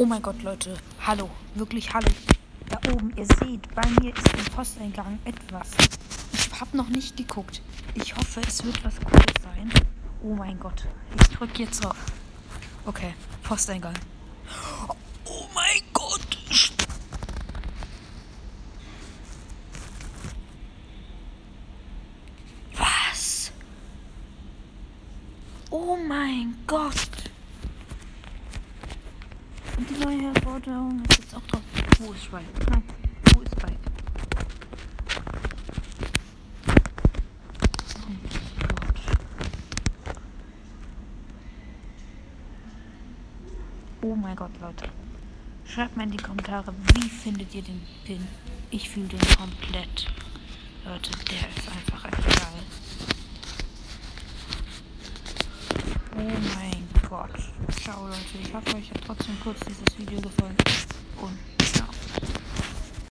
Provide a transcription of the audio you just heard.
Oh mein Gott, Leute. Hallo. Wirklich hallo. Da oben, ihr seht, bei mir ist im Posteingang etwas. Ich habe noch nicht geguckt. Ich hoffe, es wird was Cooles sein. Oh mein Gott. Ich drücke jetzt auf. Okay, Posteingang. Oh mein Gott. Was? Oh mein Gott. Und die neue Herausforderung ist jetzt auch drauf. Wo ist Spike? Nein, wo ist Spike? Oh. Oh mein Gott, Leute. Schreibt mal in die Kommentare, wie findet ihr den Pin? Ich fühle den komplett. Leute, der ist einfach echt geil. Oh mein Gott. Ciao Leute, ich hoffe euch hat trotzdem kurz dieses Video gefallen.